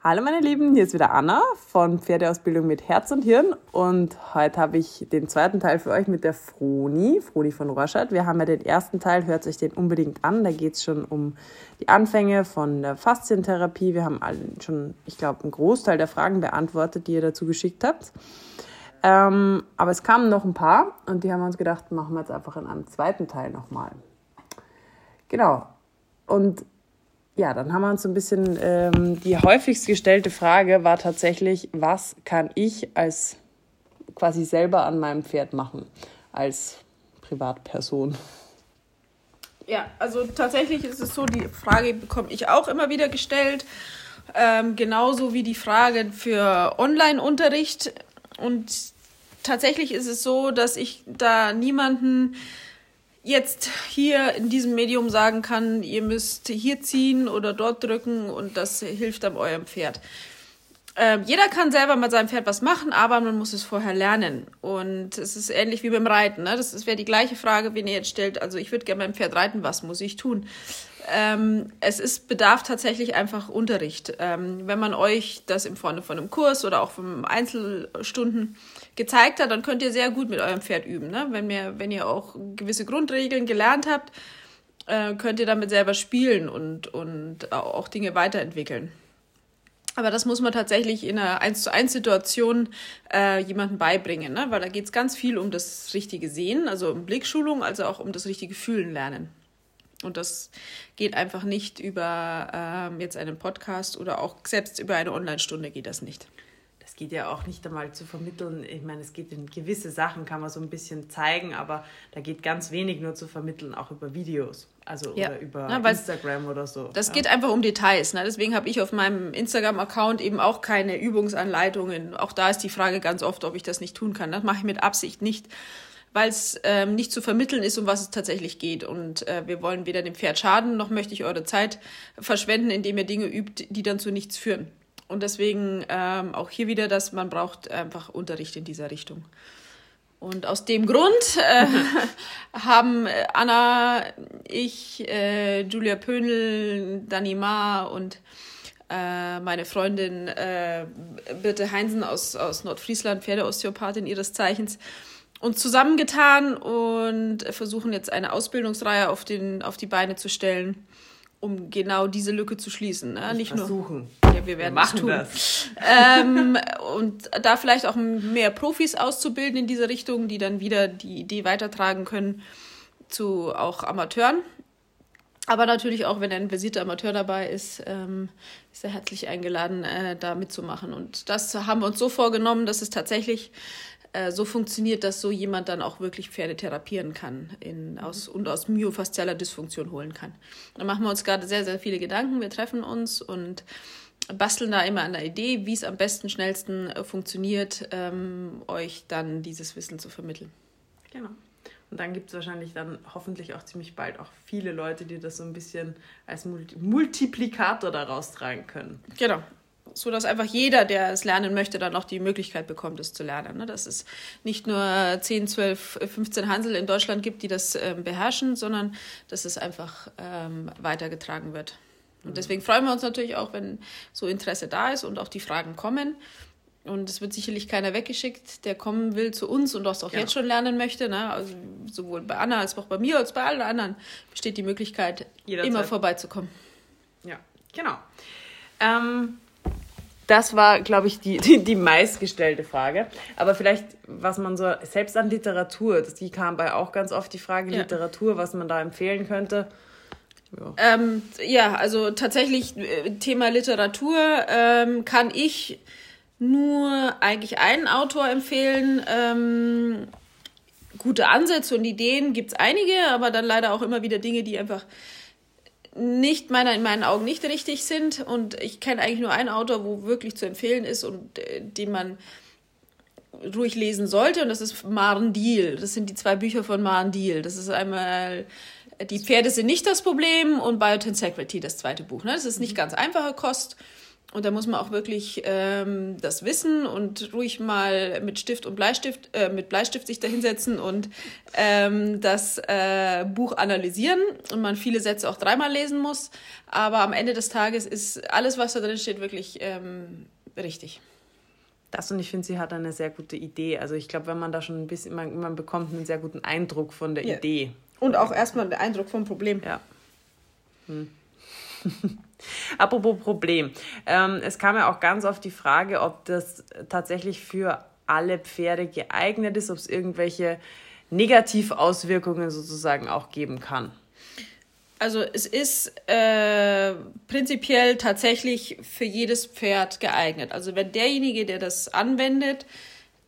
Hallo meine Lieben, hier ist wieder Anna von Pferdeausbildung mit Herz und Hirn und heute habe ich den zweiten Teil für euch mit der Froni, Froni von Rorschach. Wir haben ja den ersten Teil, hört euch den unbedingt an, da geht es schon um die Anfänge von der Faszientherapie. Wir haben schon, ich glaube, einen Großteil der Fragen beantwortet, die ihr dazu geschickt habt. Ähm, aber es kamen noch ein paar und die haben wir uns gedacht, machen wir jetzt einfach in einem zweiten Teil nochmal. Genau. Und ja, dann haben wir uns so ein bisschen, ähm, die häufigst gestellte Frage war tatsächlich, was kann ich als quasi selber an meinem Pferd machen, als Privatperson? Ja, also tatsächlich ist es so, die Frage bekomme ich auch immer wieder gestellt, ähm, genauso wie die Frage für Online-Unterricht. Und tatsächlich ist es so, dass ich da niemanden jetzt hier in diesem Medium sagen kann, ihr müsst hier ziehen oder dort drücken und das hilft dann eurem Pferd. Ähm, jeder kann selber mit seinem Pferd was machen, aber man muss es vorher lernen. Und es ist ähnlich wie beim Reiten. Ne? Das wäre die gleiche Frage, wenn ihr jetzt stellt, also ich würde gerne mein Pferd reiten, was muss ich tun? Ähm, es ist, bedarf tatsächlich einfach Unterricht. Ähm, wenn man euch das im Vorne von einem Kurs oder auch von Einzelstunden gezeigt hat, dann könnt ihr sehr gut mit eurem Pferd üben. Ne? Wenn, ihr, wenn ihr auch gewisse Grundregeln gelernt habt, äh, könnt ihr damit selber spielen und, und auch Dinge weiterentwickeln. Aber das muss man tatsächlich in einer 1 zu 1 Situation äh, jemandem beibringen, ne? weil da geht es ganz viel um das richtige Sehen, also um Blickschulung, also auch um das richtige Fühlen lernen. Und das geht einfach nicht über ähm, jetzt einen Podcast oder auch selbst über eine Online-Stunde geht das nicht geht ja auch nicht einmal zu vermitteln. Ich meine, es geht in gewisse Sachen, kann man so ein bisschen zeigen, aber da geht ganz wenig nur zu vermitteln, auch über Videos. Also ja. oder über ja, Instagram oder so. Das ja. geht einfach um Details. Ne? Deswegen habe ich auf meinem Instagram-Account eben auch keine Übungsanleitungen. Auch da ist die Frage ganz oft, ob ich das nicht tun kann. Das mache ich mit Absicht nicht weil es ähm, nicht zu vermitteln ist, um was es tatsächlich geht. Und äh, wir wollen weder dem Pferd schaden, noch möchte ich eure Zeit verschwenden, indem ihr Dinge übt, die dann zu nichts führen. Und deswegen ähm, auch hier wieder, dass man braucht einfach Unterricht in dieser Richtung. Und aus dem Grund äh, haben Anna, ich, äh, Julia Pönel, Dani Ma und äh, meine Freundin äh, Birte Heinsen aus, aus Nordfriesland, Pferdeosteopathin ihres Zeichens, uns zusammengetan und versuchen jetzt eine Ausbildungsreihe auf, den, auf die Beine zu stellen um genau diese Lücke zu schließen. Ne? Nicht versuchen. nur. Ja, wir werden wir machen das. Ähm, und da vielleicht auch mehr Profis auszubilden in diese Richtung, die dann wieder die Idee weitertragen können zu auch Amateuren. Aber natürlich auch, wenn ein versierter Amateur dabei ist, ähm, ist er herzlich eingeladen, äh, da mitzumachen. Und das haben wir uns so vorgenommen, dass es tatsächlich äh, so funktioniert, dass so jemand dann auch wirklich Pferde therapieren kann in, aus, und aus myofaszialer Dysfunktion holen kann. Da machen wir uns gerade sehr, sehr viele Gedanken. Wir treffen uns und basteln da immer an der Idee, wie es am besten, schnellsten äh, funktioniert, ähm, euch dann dieses Wissen zu vermitteln. Genau. Und dann gibt es wahrscheinlich dann hoffentlich auch ziemlich bald auch viele Leute, die das so ein bisschen als Multiplikator daraus tragen können. Genau so dass einfach jeder, der es lernen möchte, dann auch die Möglichkeit bekommt, es zu lernen. Ne? Dass es nicht nur 10, 12, 15 Hansel in Deutschland gibt, die das ähm, beherrschen, sondern dass es einfach ähm, weitergetragen wird. Und deswegen freuen wir uns natürlich auch, wenn so Interesse da ist und auch die Fragen kommen. Und es wird sicherlich keiner weggeschickt, der kommen will zu uns und das auch ja. jetzt schon lernen möchte. Ne? Also sowohl bei Anna als auch bei mir als bei allen anderen besteht die Möglichkeit, Jederzeit. immer vorbeizukommen. Ja, genau. Ähm, das war, glaube ich, die, die, die meistgestellte Frage. Aber vielleicht, was man so, selbst an Literatur, das, die kam bei auch ganz oft die Frage ja. Literatur, was man da empfehlen könnte. Ja, ähm, ja also tatsächlich äh, Thema Literatur ähm, kann ich nur eigentlich einen Autor empfehlen. Ähm, gute Ansätze und Ideen gibt es einige, aber dann leider auch immer wieder Dinge, die einfach nicht meiner in meinen Augen nicht richtig sind. Und ich kenne eigentlich nur einen Autor, wo wirklich zu empfehlen ist und äh, den man ruhig lesen sollte. Und das ist Maren Deal. Das sind die zwei Bücher von Maren Deal. Das ist einmal Die Pferde sind nicht das Problem und Biotensegrity, das zweite Buch. Ne? Das ist nicht ganz einfache Kost. und da muss man auch wirklich ähm, das wissen und ruhig mal mit Stift und Bleistift, äh, mit Bleistift sich da hinsetzen und ähm, das äh, Buch analysieren und man viele Sätze auch dreimal lesen muss. Aber am Ende des Tages ist alles, was da drin steht, wirklich ähm, richtig. Das und ich finde, sie hat eine sehr gute Idee. Also ich glaube, wenn man da schon ein bisschen, man, man bekommt einen sehr guten Eindruck von der ja. Idee. Und auch erstmal den Eindruck vom Problem. Ja. Hm. Apropos Problem. Ähm, es kam ja auch ganz oft die Frage, ob das tatsächlich für alle Pferde geeignet ist, ob es irgendwelche Negativauswirkungen sozusagen auch geben kann. Also es ist äh, prinzipiell tatsächlich für jedes Pferd geeignet. Also wenn derjenige, der das anwendet,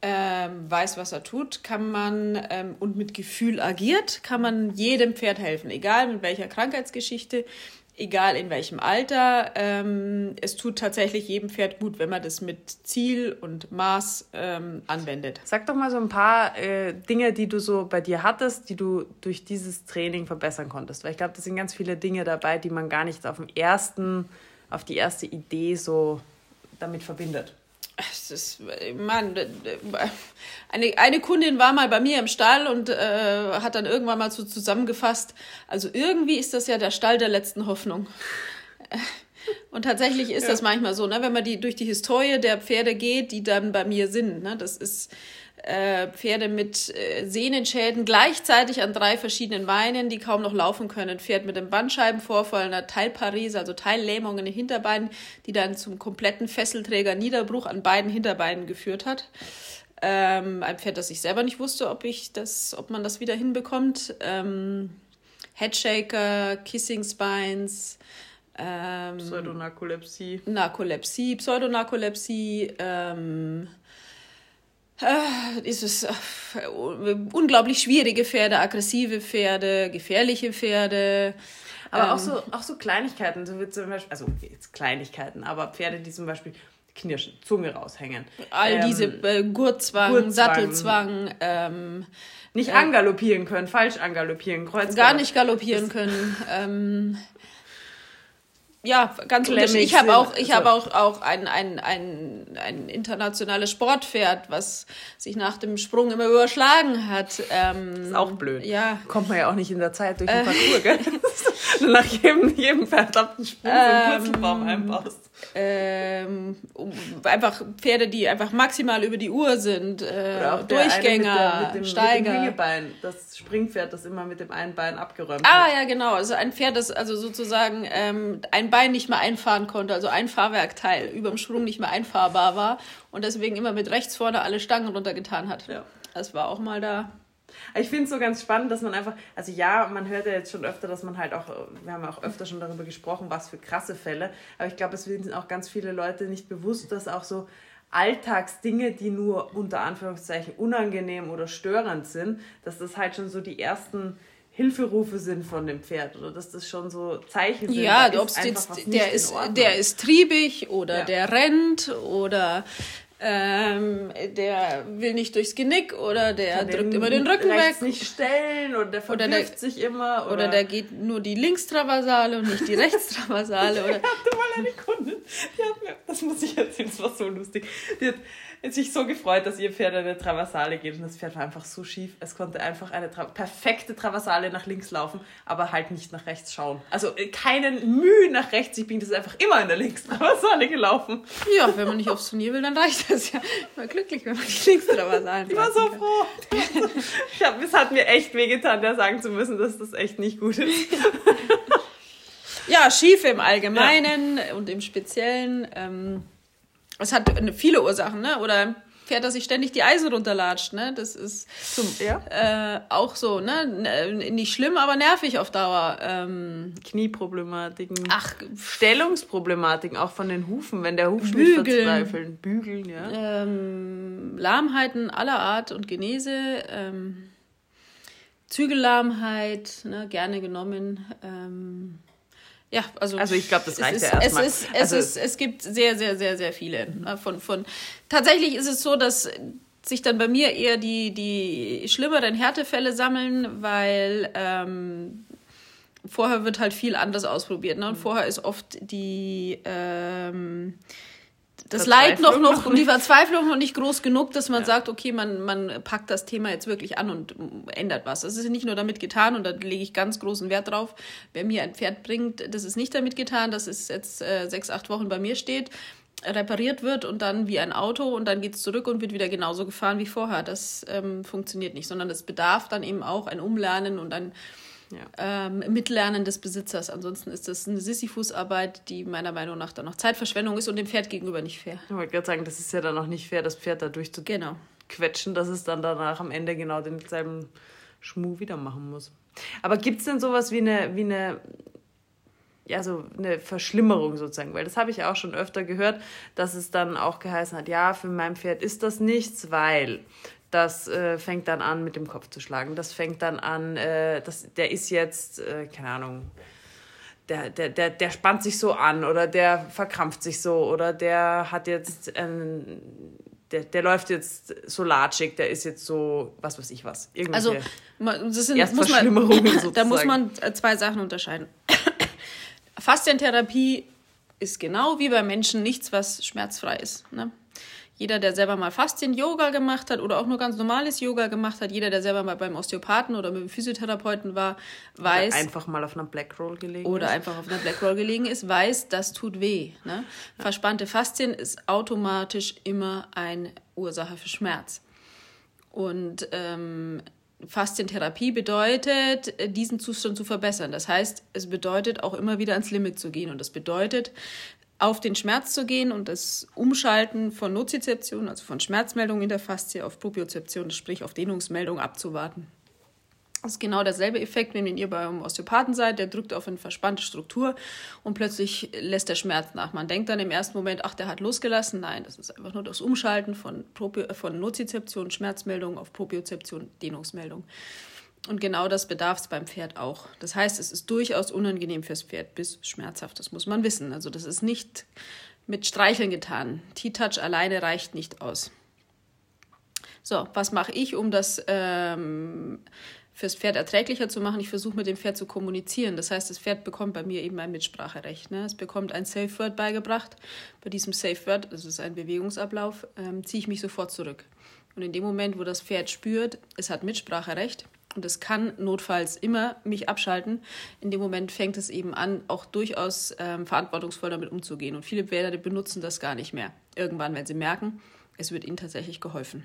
ähm, weiß, was er tut, kann man ähm, und mit Gefühl agiert, kann man jedem Pferd helfen, egal mit welcher Krankheitsgeschichte, egal in welchem Alter. Ähm, es tut tatsächlich jedem Pferd gut, wenn man das mit Ziel und Maß ähm, anwendet. Sag doch mal so ein paar äh, Dinge, die du so bei dir hattest, die du durch dieses Training verbessern konntest. Weil ich glaube, das sind ganz viele Dinge dabei, die man gar nicht auf dem ersten, auf die erste Idee so damit verbindet. Das ist, Mann, eine, eine Kundin war mal bei mir im Stall und äh, hat dann irgendwann mal so zusammengefasst, also irgendwie ist das ja der Stall der letzten Hoffnung. Und tatsächlich ist ja. das manchmal so, ne, wenn man die durch die Historie der Pferde geht, die dann bei mir sind. Ne, das ist äh, Pferde mit äh, Sehnenschäden gleichzeitig an drei verschiedenen Beinen, die kaum noch laufen können. Pferd mit einem Bandscheibenvorfall, einer Teilparese, also Teillähmung in den Hinterbeinen, die dann zum kompletten Fesselträger-Niederbruch an beiden Hinterbeinen geführt hat. Ähm, ein Pferd, das ich selber nicht wusste, ob ich das, ob man das wieder hinbekommt. Ähm, Headshaker, Kissing Spines, ähm, Pseudonarkolepsie. Narkolepsie, Pseudonarkolepsie, ähm, äh, ist es äh, unglaublich schwierige Pferde, aggressive Pferde, gefährliche Pferde. Aber ähm, auch, so, auch so Kleinigkeiten, so wie zum Beispiel, also jetzt Kleinigkeiten, aber Pferde, die zum Beispiel knirschen, Zunge raushängen. All ähm, diese äh, Gurtzwang, Gurtzwang, Sattelzwang. Ähm, nicht äh, angaloppieren können, falsch angaloppieren, Kreuzgalopp. Gar nicht galoppieren können. Ja, ganz unterschiedlich. Ich habe auch, ich also. habe auch, auch ein, ein, ein, ein internationales Sportpferd, was sich nach dem Sprung immer überschlagen hat. Ähm, ist auch blöd. Ja. Kommt man ja auch nicht in der Zeit durch den äh. Parcours, gell? nach jedem, jedem verdammten Sprung ähm, so einen Purzelbaum einbaust. Ähm, einfach Pferde, die einfach maximal über die Uhr sind. Äh, Durchgänger, mit, der, mit, dem, Steiger. Mit dem das Springpferd, das immer mit dem einen Bein abgeräumt ah, hat. Ah ja, genau. Also ein Pferd, das also sozusagen ähm, ein Bein nicht mehr einfahren konnte, also ein Fahrwerkteil über dem Sprung nicht mehr einfahrbar war und deswegen immer mit rechts vorne alle Stangen runtergetan hat. Ja. Das war auch mal da. Ich finde es so ganz spannend, dass man einfach, also ja, man hört ja jetzt schon öfter, dass man halt auch, wir haben ja auch öfter schon darüber gesprochen, was für krasse Fälle, aber ich glaube, es sind auch ganz viele Leute nicht bewusst, dass auch so Alltagsdinge, die nur unter Anführungszeichen unangenehm oder störend sind, dass das halt schon so die ersten Hilferufe sind von dem Pferd oder dass das schon so Zeichen sind. Ja, ob es der ist, der ist triebig oder ja. der rennt oder ähm, der will nicht durchs Genick oder der drückt immer den Rücken weg. nicht stellen oder der verwirft sich immer. Oder, oder der geht nur die Linkstraversale und nicht die Rechtstraversale. oder. Ich hatte mal eine Kundin, die hat mir, das muss ich erzählen, das war so lustig. Die hat sich so gefreut, dass ihr Pferd eine Traversale geht und das Pferd war einfach so schief. Es konnte einfach eine Tra perfekte Traversale nach links laufen, aber halt nicht nach rechts schauen. Also äh, keinen Mühe nach rechts. Ich bin das einfach immer in der Linkstraversale gelaufen. Ja, wenn man nicht aufs Turnier will, dann reicht das ja. Ich war glücklich, wenn man die Linkstraversale Ich war so froh. Ich hab, es hat mir echt wehgetan, da sagen zu müssen, dass das echt nicht gut ist. Ja, schief im Allgemeinen ja. und im Speziellen. Ähm, es hat viele Ursachen, ne? Oder Pferd, das sich ständig die Eisen runterlatscht, ne? Das ist Zum, ja? äh, auch so, ne? Nicht schlimm, aber nervig auf Dauer. Ähm, Knieproblematiken. Ach, Stellungsproblematiken, auch von den Hufen, wenn der Huf Bügeln, verzweifeln. Bügeln, ja. Ähm, Lahmheiten aller Art und Genese. Ähm, Zügellahmheit, ne? gerne genommen. Ähm, ja, also, also ich glaube, das reicht ist, ja erstmal. Es, ist, es, also, ist, es gibt sehr, sehr, sehr, sehr viele. Ne, von, von, tatsächlich ist es so, dass sich dann bei mir eher die, die schlimmeren Härtefälle sammeln, weil ähm, vorher wird halt viel anders ausprobiert. Ne? Und mhm. vorher ist oft die, ähm, das Leid noch, noch und die Verzweiflung noch nicht groß genug, dass man ja. sagt, okay, man, man packt das Thema jetzt wirklich an und ändert was. Das ist nicht nur damit getan und da lege ich ganz großen Wert drauf. Wer mir ein Pferd bringt, das ist nicht damit getan, dass es jetzt äh, sechs, acht Wochen bei mir steht, repariert wird und dann wie ein Auto und dann geht es zurück und wird wieder genauso gefahren wie vorher. Das ähm, funktioniert nicht, sondern es bedarf dann eben auch ein Umlernen und ein ja. ähm, Mitlernen des Besitzers. Ansonsten ist das eine Sisyphus-Arbeit, die meiner Meinung nach dann noch Zeitverschwendung ist und dem Pferd gegenüber nicht fair. Ich wollte gerade sagen, das ist ja dann auch nicht fair, das Pferd da durchzuquetschen, genau. dass es dann danach am Ende genau denselben Schmuh wieder machen muss. Aber gibt es denn sowas wie eine, wie eine ja, so eine Verschlimmerung sozusagen, weil das habe ich auch schon öfter gehört, dass es dann auch geheißen hat, ja, für mein Pferd ist das nichts, weil das äh, fängt dann an, mit dem Kopf zu schlagen. Das fängt dann an, äh, das, der ist jetzt, äh, keine Ahnung, der, der, der, der spannt sich so an oder der verkrampft sich so oder der hat jetzt, ähm, der, der läuft jetzt so latschig, der ist jetzt so, was weiß ich was. Also, das sind, muss man, da muss man äh, zwei Sachen unterscheiden. Faszientherapie ist genau wie bei Menschen nichts, was schmerzfrei ist. Ne? Jeder, der selber mal Faszien-Yoga gemacht hat oder auch nur ganz normales Yoga gemacht hat, jeder, der selber mal beim Osteopathen oder mit dem Physiotherapeuten war, weiß. Oder einfach mal auf einer Blackroll gelegen Oder ist. einfach auf einer Blackroll gelegen ist, weiß, das tut weh. Ne? Verspannte Faszien ist automatisch immer eine Ursache für Schmerz. Und ähm, Faszientherapie bedeutet, diesen Zustand zu verbessern. Das heißt, es bedeutet auch immer wieder ans Limit zu gehen. Und das bedeutet, auf den Schmerz zu gehen und das Umschalten von Nozizeption, also von Schmerzmeldung in der Faszie, auf Propriozeption, sprich auf Dehnungsmeldung abzuwarten. Das ist genau derselbe Effekt, wenn ihr beim Osteopathen seid, der drückt auf eine verspannte Struktur und plötzlich lässt der Schmerz nach. Man denkt dann im ersten Moment, ach, der hat losgelassen. Nein, das ist einfach nur das Umschalten von, Propio, von Nozizeption, Schmerzmeldung auf Propriozeption, Dehnungsmeldung. Und genau das bedarf es beim Pferd auch. Das heißt, es ist durchaus unangenehm fürs Pferd bis schmerzhaft. Das muss man wissen. Also das ist nicht mit Streicheln getan. T-Touch alleine reicht nicht aus. So, was mache ich, um das ähm, fürs Pferd erträglicher zu machen? Ich versuche mit dem Pferd zu kommunizieren. Das heißt, das Pferd bekommt bei mir eben ein Mitspracherecht. Ne? Es bekommt ein Safe Word beigebracht. Bei diesem Safe Word, das ist ein Bewegungsablauf, ähm, ziehe ich mich sofort zurück. Und in dem Moment, wo das Pferd spürt, es hat Mitspracherecht, und es kann notfalls immer mich abschalten. In dem Moment fängt es eben an, auch durchaus ähm, verantwortungsvoll damit umzugehen. Und viele Pferde benutzen das gar nicht mehr. Irgendwann, wenn sie merken, es wird ihnen tatsächlich geholfen.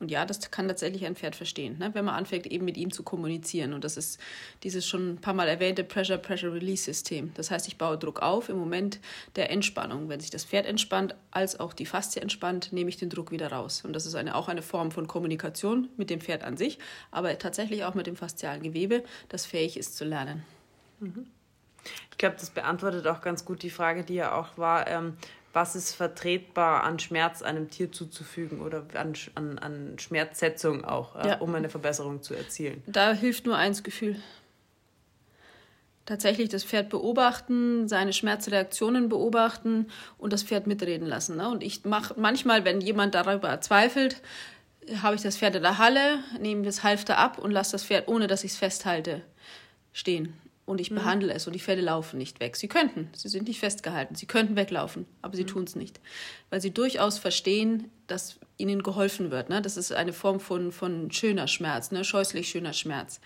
Und ja, das kann tatsächlich ein Pferd verstehen, ne? wenn man anfängt, eben mit ihm zu kommunizieren. Und das ist dieses schon ein paar Mal erwähnte Pressure-Pressure-Release-System. Das heißt, ich baue Druck auf im Moment der Entspannung. Wenn sich das Pferd entspannt, als auch die Faszie entspannt, nehme ich den Druck wieder raus. Und das ist eine, auch eine Form von Kommunikation mit dem Pferd an sich, aber tatsächlich auch mit dem faszialen Gewebe, das fähig ist zu lernen. Mhm. Ich glaube, das beantwortet auch ganz gut die Frage, die ja auch war, ähm, was ist vertretbar an Schmerz einem Tier zuzufügen oder an, an, an Schmerzsetzung auch, ja. um eine Verbesserung zu erzielen. Da hilft nur eins Gefühl. Tatsächlich das Pferd beobachten, seine Schmerzreaktionen beobachten und das Pferd mitreden lassen. Ne? Und ich mache manchmal, wenn jemand darüber zweifelt, habe ich das Pferd in der Halle, nehme das Halfter ab und lasse das Pferd, ohne dass ich es festhalte, stehen und ich mhm. behandle es und die Pferde laufen nicht weg. Sie könnten, sie sind nicht festgehalten, sie könnten weglaufen, aber sie mhm. tun es nicht, weil sie durchaus verstehen, dass ihnen geholfen wird. Ne? Das ist eine Form von, von schöner Schmerz, ne? scheußlich schöner Schmerz.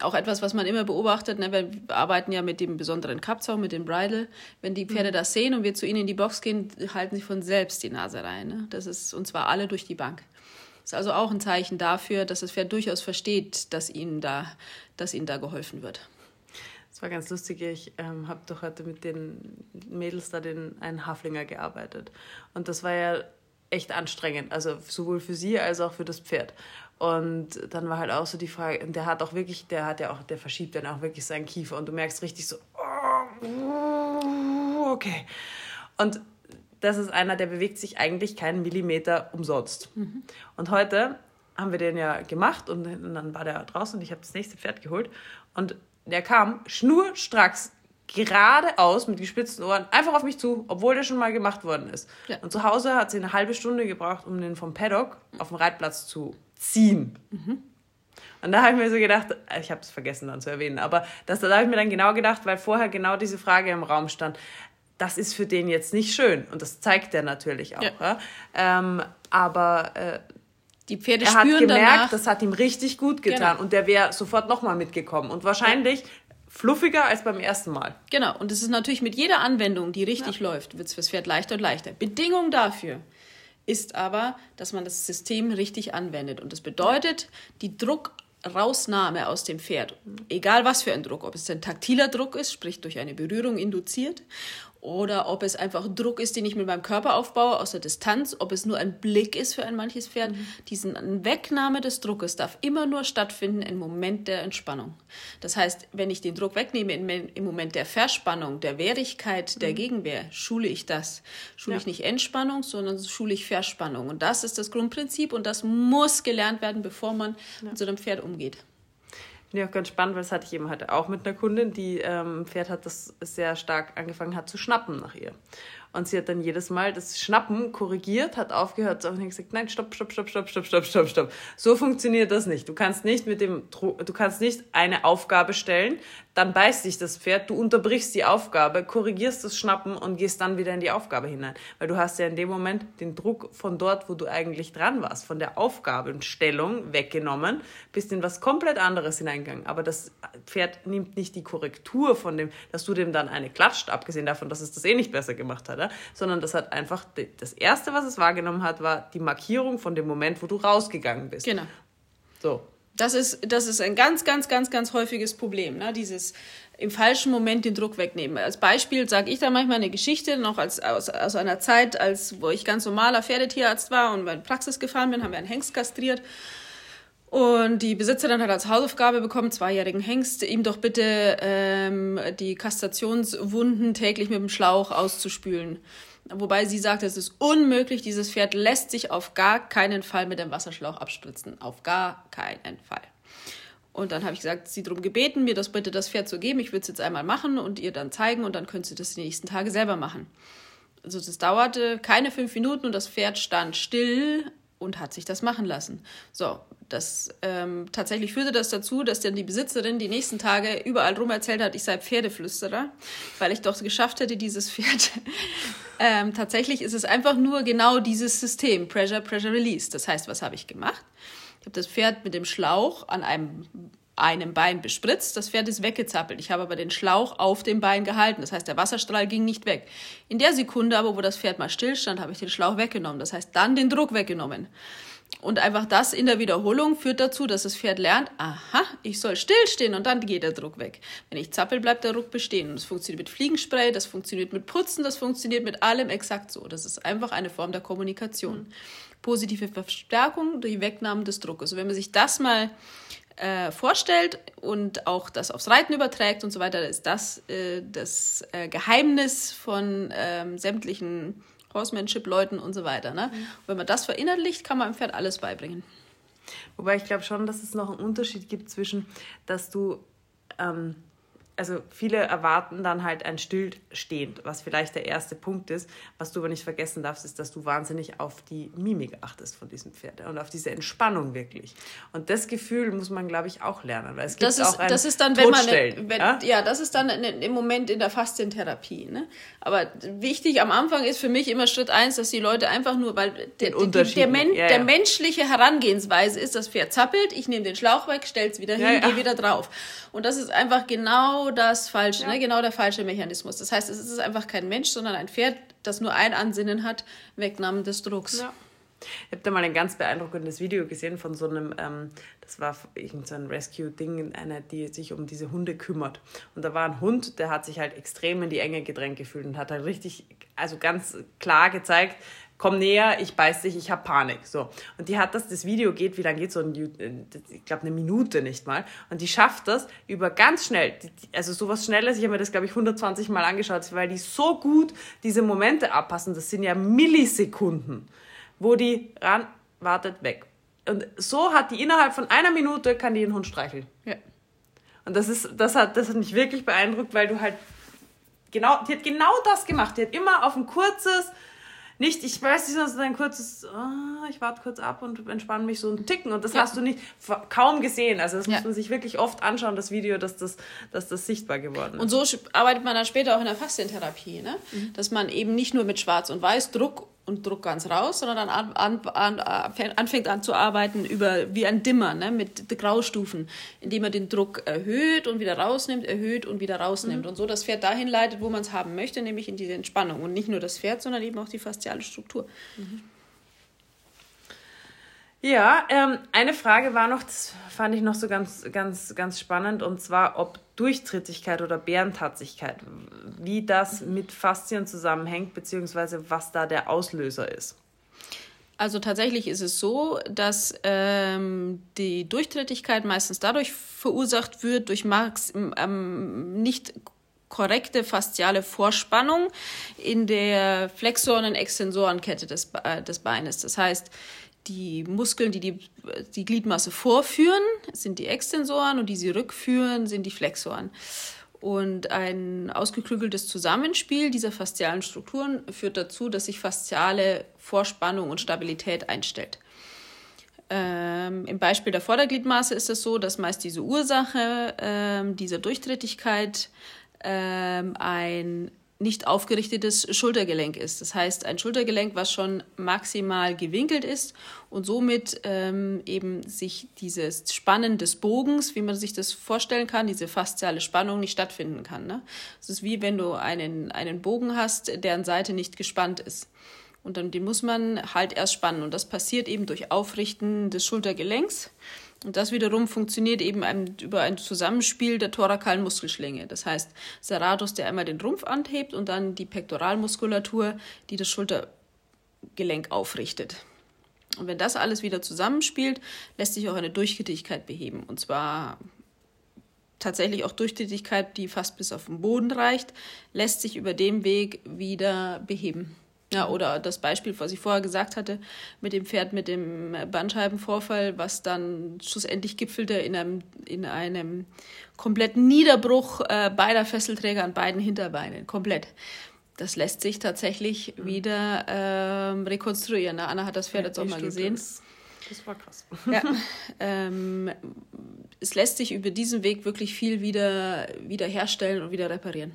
Auch etwas, was man immer beobachtet, ne? wir arbeiten ja mit dem besonderen Kappzaum, mit dem Bridle. Wenn die Pferde mhm. das sehen und wir zu ihnen in die Box gehen, halten sie von selbst die Nase rein. Ne? Das ist, und zwar alle durch die Bank. Das ist also auch ein Zeichen dafür, dass das Pferd durchaus versteht, dass ihnen da, dass ihnen da geholfen wird. Es war ganz lustig, ich ähm, habe doch heute mit den Mädels da den einen Haflinger gearbeitet. Und das war ja echt anstrengend, also sowohl für sie als auch für das Pferd. Und dann war halt auch so die Frage, und der hat auch wirklich, der hat ja auch, der verschiebt dann auch wirklich seinen Kiefer und du merkst richtig so, oh, okay. Und das ist einer, der bewegt sich eigentlich keinen Millimeter umsonst. Mhm. Und heute haben wir den ja gemacht und dann war der draußen und ich habe das nächste Pferd geholt und der kam schnurstracks geradeaus mit gespitzten Ohren einfach auf mich zu, obwohl der schon mal gemacht worden ist. Ja. Und zu Hause hat sie eine halbe Stunde gebraucht, um den vom Paddock auf den Reitplatz zu ziehen. Mhm. Und da habe ich mir so gedacht, äh, ich habe es vergessen dann zu erwähnen, aber das, da habe ich mir dann genau gedacht, weil vorher genau diese Frage im Raum stand. das ist für den jetzt nicht schön. Und das zeigt er natürlich auch. Ja. Ja? Ähm, aber äh, die Pferde er hat gemerkt, danach, das hat ihm richtig gut getan. Genau. Und der wäre sofort nochmal mitgekommen. Und wahrscheinlich ja. fluffiger als beim ersten Mal. Genau. Und es ist natürlich mit jeder Anwendung, die richtig läuft, wird es fürs Pferd leichter und leichter. Bedingung dafür ist aber, dass man das System richtig anwendet. Und das bedeutet, die Druckrausnahme aus dem Pferd, egal was für ein Druck, ob es ein taktiler Druck ist, sprich durch eine Berührung induziert, oder ob es einfach Druck ist, den ich mit meinem Körper aufbaue aus der Distanz, ob es nur ein Blick ist für ein manches Pferd. Mhm. Diesen Wegnahme des Druckes darf immer nur stattfinden im Moment der Entspannung. Das heißt, wenn ich den Druck wegnehme im Moment der Verspannung, der Wehrigkeit, der mhm. Gegenwehr, schule ich das. Schule ja. ich nicht Entspannung, sondern schule ich Verspannung. Und das ist das Grundprinzip und das muss gelernt werden, bevor man ja. mit so einem Pferd umgeht. Finde ich auch ganz spannend, weil das hatte ich eben heute auch mit einer Kundin, die ähm, Pferd hat, das sehr stark angefangen hat zu schnappen nach ihr. Und sie hat dann jedes Mal das Schnappen korrigiert, hat aufgehört und hat gesagt, nein, stopp, stopp, stopp, stopp, stopp, stopp, stopp, stopp. So funktioniert das nicht. Du kannst nicht mit dem, du kannst nicht eine Aufgabe stellen, dann beißt dich das Pferd, du unterbrichst die Aufgabe, korrigierst das Schnappen und gehst dann wieder in die Aufgabe hinein. Weil du hast ja in dem Moment den Druck von dort, wo du eigentlich dran warst, von der Aufgabenstellung weggenommen, bist in was komplett anderes hineingegangen. Aber das Pferd nimmt nicht die Korrektur von dem, dass du dem dann eine klatscht, abgesehen davon, dass es das eh nicht besser gemacht hat, sondern das hat einfach, das Erste, was es wahrgenommen hat, war die Markierung von dem Moment, wo du rausgegangen bist. Genau. So. Das ist, das ist ein ganz, ganz, ganz, ganz häufiges Problem, ne? dieses im falschen Moment den Druck wegnehmen. Als Beispiel sage ich da manchmal eine Geschichte, noch als, aus, aus einer Zeit, als, wo ich ganz normaler Pferdetierarzt war und meine Praxis gefahren bin, haben wir einen Hengst kastriert. Und die Besitzerin hat als Hausaufgabe bekommen, zweijährigen Hengst, ihm doch bitte ähm, die Kastrationswunden täglich mit dem Schlauch auszuspülen. Wobei sie sagt, es ist unmöglich, dieses Pferd lässt sich auf gar keinen Fall mit dem Wasserschlauch abspritzen. Auf gar keinen Fall. Und dann habe ich gesagt, sie darum gebeten, mir das bitte das Pferd zu geben. Ich würde es jetzt einmal machen und ihr dann zeigen und dann könnt ihr das die nächsten Tage selber machen. Also das dauerte keine fünf Minuten und das Pferd stand still und hat sich das machen lassen. So, das ähm, tatsächlich führte das dazu, dass dann die Besitzerin die nächsten Tage überall rum erzählt hat, ich sei Pferdeflüsterer, weil ich doch geschafft hätte, dieses Pferd. ähm, tatsächlich ist es einfach nur genau dieses System, Pressure, Pressure, Release. Das heißt, was habe ich gemacht? Ich habe das Pferd mit dem Schlauch an einem einem Bein bespritzt, das Pferd ist weggezappelt. Ich habe aber den Schlauch auf dem Bein gehalten. Das heißt, der Wasserstrahl ging nicht weg. In der Sekunde aber, wo das Pferd mal stillstand, habe ich den Schlauch weggenommen. Das heißt, dann den Druck weggenommen. Und einfach das in der Wiederholung führt dazu, dass das Pferd lernt, aha, ich soll stillstehen und dann geht der Druck weg. Wenn ich zappel, bleibt der Druck bestehen. Und das funktioniert mit Fliegenspray, das funktioniert mit Putzen, das funktioniert mit allem exakt so. Das ist einfach eine Form der Kommunikation. Positive Verstärkung durch Wegnahme des Druckes. Und wenn man sich das mal äh, vorstellt und auch das aufs Reiten überträgt und so weiter, ist das äh, das äh, Geheimnis von ähm, sämtlichen Horsemanship-Leuten und so weiter. Ne? Mhm. wenn man das verinnerlicht, kann man dem Pferd alles beibringen. Wobei ich glaube schon, dass es noch einen Unterschied gibt zwischen, dass du ähm, also viele erwarten dann halt ein Stillstehend, was vielleicht der erste Punkt ist. Was du aber nicht vergessen darfst, ist, dass du wahnsinnig auf die Mimik achtest von diesem Pferd und auf diese Entspannung wirklich. Und das Gefühl muss man, glaube ich, auch lernen, weil es gibt das ist, auch ein das ist dann, wenn man, wenn, ja? ja? das ist dann im Moment in der Faszientherapie. Ne? Aber wichtig am Anfang ist für mich immer Schritt eins, dass die Leute einfach nur, weil der, der, der, Men ja, ja. der menschliche Herangehensweise ist, das Pferd zappelt, ich nehme den Schlauch weg, stell's wieder hin, gehe wieder drauf. Und das ist einfach genau das falsche, ja. ne? genau der falsche Mechanismus. Das heißt, es ist einfach kein Mensch, sondern ein Pferd, das nur ein Ansinnen hat, Wegnahme des Drucks. Ja. Ich habe da mal ein ganz beeindruckendes Video gesehen von so einem, ähm, das war irgendein so Rescue-Ding, einer, die sich um diese Hunde kümmert. Und da war ein Hund, der hat sich halt extrem in die Enge gedrängt gefühlt und hat halt richtig, also ganz klar gezeigt, komm näher, ich beiß dich, ich habe Panik. So. Und die hat das, das Video geht, wie lange geht so ein, ich glaube eine Minute nicht mal. Und die schafft das über ganz schnell, also sowas Schnelles, ich habe mir das glaube ich 120 Mal angeschaut, weil die so gut diese Momente abpassen, das sind ja Millisekunden, wo die ran, wartet, weg. Und so hat die innerhalb von einer Minute, kann die den Hund streicheln. Ja. Und das ist, das hat, das hat mich wirklich beeindruckt, weil du halt genau, die hat genau das gemacht. Die hat immer auf ein kurzes, nicht, ich weiß nicht, so ein kurzes, oh, ich warte kurz ab und entspanne mich so ein Ticken. Und das Ja. hast du nicht kaum gesehen. Also das Ja. muss man sich wirklich oft anschauen, das Video, dass das, dass das sichtbar geworden ist. Und so arbeitet man dann später auch in der Faszientherapie, ne? Mhm. dass man eben nicht nur mit Schwarz und Weiß Druck und Druck ganz raus, sondern dann an, an, an, anfängt an zu arbeiten über wie ein Dimmer ne? mit Graustufen, indem man den Druck erhöht und wieder rausnimmt, erhöht und wieder rausnimmt Mhm. und so das Pferd dahin leitet, wo man es haben möchte, nämlich in diese Entspannung und nicht nur das Pferd, sondern eben auch die fasziale Struktur. Ja, ähm, eine Frage war noch, das fand ich noch so ganz, ganz, ganz spannend, und zwar, ob Durchtrittigkeit oder Bärentatzigkeit, wie das mit Faszien zusammenhängt, beziehungsweise was da der Auslöser ist. Also tatsächlich ist es so, dass ähm, die Durchtrittigkeit meistens dadurch verursacht wird durch max ähm, nicht korrekte fasziale Vorspannung in der Flexoren- und Extensorenkette des, äh, des Beines. Das heißt, die Muskeln, die, die die Gliedmasse vorführen, sind die Extensoren und die sie rückführen, sind die Flexoren. Und ein ausgeklügeltes Zusammenspiel dieser faszialen Strukturen führt dazu, dass sich fasziale Vorspannung und Stabilität einstellt. Ähm, Im Beispiel der Vordergliedmaße ist es so, dass meist diese Ursache ähm, dieser Durchtrittigkeit ähm, ein nicht aufgerichtetes Schultergelenk ist. Das heißt, ein Schultergelenk, was schon maximal gewinkelt ist und somit ähm, eben sich dieses Spannen des Bogens, wie man sich das vorstellen kann, diese fasziale Spannung nicht stattfinden kann. Ne? Ist wie wenn du einen, einen Bogen hast, deren Seite nicht gespannt ist. Und dann den muss man halt erst spannen. Und das passiert eben durch Aufrichten des Schultergelenks. Und das wiederum funktioniert eben ein, über ein Zusammenspiel der thorakalen Muskelschlinge. Das heißt, Serratus, der einmal den Rumpf anhebt und dann die Pektoralmuskulatur, die das Schultergelenk aufrichtet. Und wenn das alles wieder zusammenspielt, lässt sich auch eine Durchgittigkeit beheben. Und zwar tatsächlich auch Durchtätigkeit, die fast bis auf den Boden reicht, lässt sich über den Weg wieder beheben. Ja, oder das Beispiel, was ich vorher gesagt hatte, mit dem Pferd mit dem Bandscheibenvorfall, was dann schlussendlich gipfelte in einem, in einem kompletten Niederbruch äh, beider Fesselträger an beiden Hinterbeinen. Komplett. Das lässt sich tatsächlich wieder ähm, rekonstruieren. Na, Anna hat das Pferd jetzt auch mal gesehen. ist- Das war krass. Ja, ähm, es lässt sich über diesen Weg wirklich viel wieder, wieder herstellen und wieder reparieren.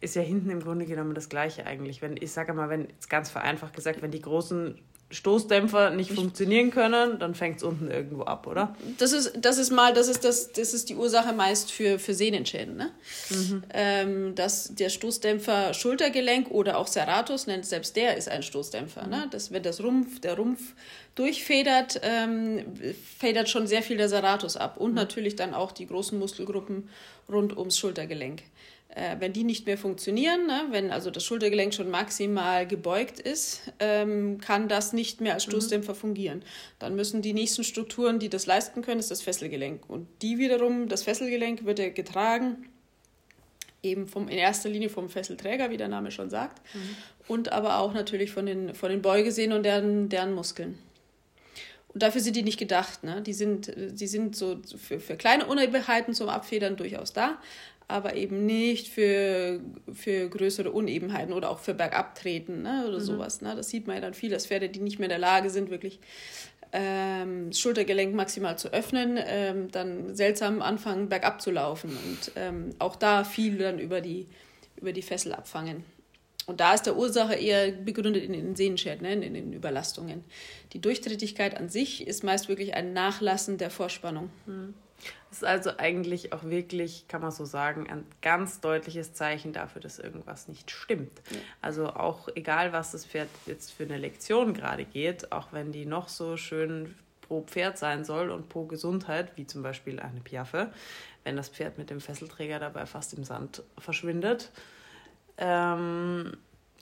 Ist ja hinten im Grunde genommen das Gleiche eigentlich. Wenn, ich sage mal, wenn, jetzt ganz vereinfacht gesagt, wenn die großen Stoßdämpfer nicht funktionieren können, dann fängt es unten irgendwo ab, oder? Das ist, das ist mal, das ist, das, das ist die Ursache meist für, für Sehnenschäden. Ne? Ähm, dass der Stoßdämpfer Schultergelenk oder auch Serratus nennt, selbst der ist ein Stoßdämpfer. Ne? Das, wenn das Rumpf, der Rumpf durchfedert, ähm, federt schon sehr viel der Serratus ab. Und natürlich dann auch die großen Muskelgruppen rund ums Schultergelenk. Äh, wenn die nicht mehr funktionieren, ne, wenn also das Schultergelenk schon maximal gebeugt ist, ähm, kann das nicht mehr als Stoßdämpfer fungieren. Dann müssen die nächsten Strukturen, die das leisten können, ist das Fesselgelenk. Und die wiederum, das Fesselgelenk wird ja getragen, eben vom, in erster Linie vom Fesselträger, wie der Name schon sagt, und aber auch natürlich von den, von den Beugesehnen und deren, deren Muskeln. Und dafür sind die nicht gedacht. Ne? Die, sind, die sind so für, für kleine Unebenheiten zum Abfedern durchaus da, aber eben nicht für, für größere Unebenheiten oder auch für Bergabtreten ne? oder sowas. Ne? Das sieht man ja dann viel, dass Pferde, die nicht mehr in der Lage sind, wirklich ähm, das Schultergelenk maximal zu öffnen, ähm, dann seltsam anfangen, bergab zu laufen. Und ähm, auch da viel dann über die, über die Fessel abfangen. Und da ist der Ursache eher begründet in den Sehnenschäden, ne, in den Überlastungen. Die Durchtrittigkeit an sich ist meist wirklich ein Nachlassen der Vorspannung. Das ist also eigentlich auch wirklich, kann man so sagen, ein ganz deutliches Zeichen dafür, dass irgendwas nicht stimmt. Also auch egal, was das Pferd jetzt für eine Lektion gerade geht, auch wenn die noch so schön pro Pferd sein soll und pro Gesundheit, wie zum Beispiel eine Piaffe, wenn das Pferd mit dem Fesselträger dabei fast im Sand verschwindet, ähm,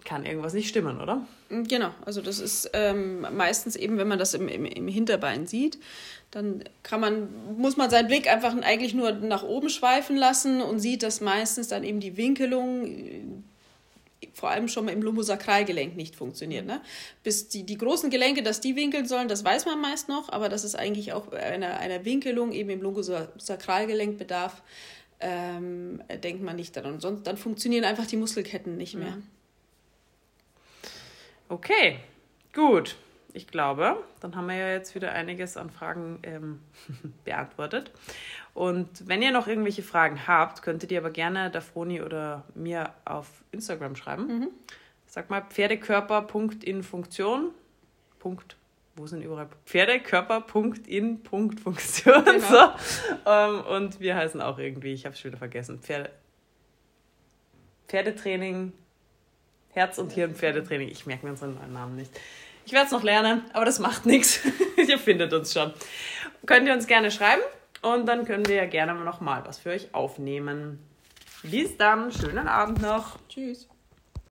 kann irgendwas nicht stimmen, oder? Genau, also das ist ähm, meistens eben, wenn man das im, im, im Hinterbein sieht, dann kann man, muss man seinen Blick einfach eigentlich nur nach oben schweifen lassen und sieht, dass meistens dann eben die Winkelung äh, vor allem schon mal im Lumbosakralgelenk nicht funktioniert. Ne? Bis die, die großen Gelenke, dass die winkeln sollen, das weiß man meist noch, aber dass es eigentlich auch einer, einer Winkelung eben im Lumbosakralgelenk bedarf, ähm, denkt man nicht daran. Sonst dann funktionieren einfach die Muskelketten nicht mehr. Okay, gut. Ich glaube, dann haben wir ja jetzt wieder einiges an Fragen ähm, beantwortet. Und wenn ihr noch irgendwelche Fragen habt, könntet ihr aber gerne der Froni oder mir auf Instagram schreiben. Mhm. Sag mal Pferdekörper.infunktion. Punkt wo sind überall Pferdekörper.in.funktion. Genau. So. Ähm, und wir heißen auch irgendwie, ich habe es schon wieder vergessen, Pferde, Pferdetraining, Herz- und Hirn-Pferdetraining. Ich merke mir unseren Namen nicht. Ich werde es noch lernen, aber das macht nichts. ihr findet uns schon. Könnt ihr uns gerne schreiben und dann können wir ja gerne noch mal was für euch aufnehmen. Bis dann, schönen Abend noch. Tschüss.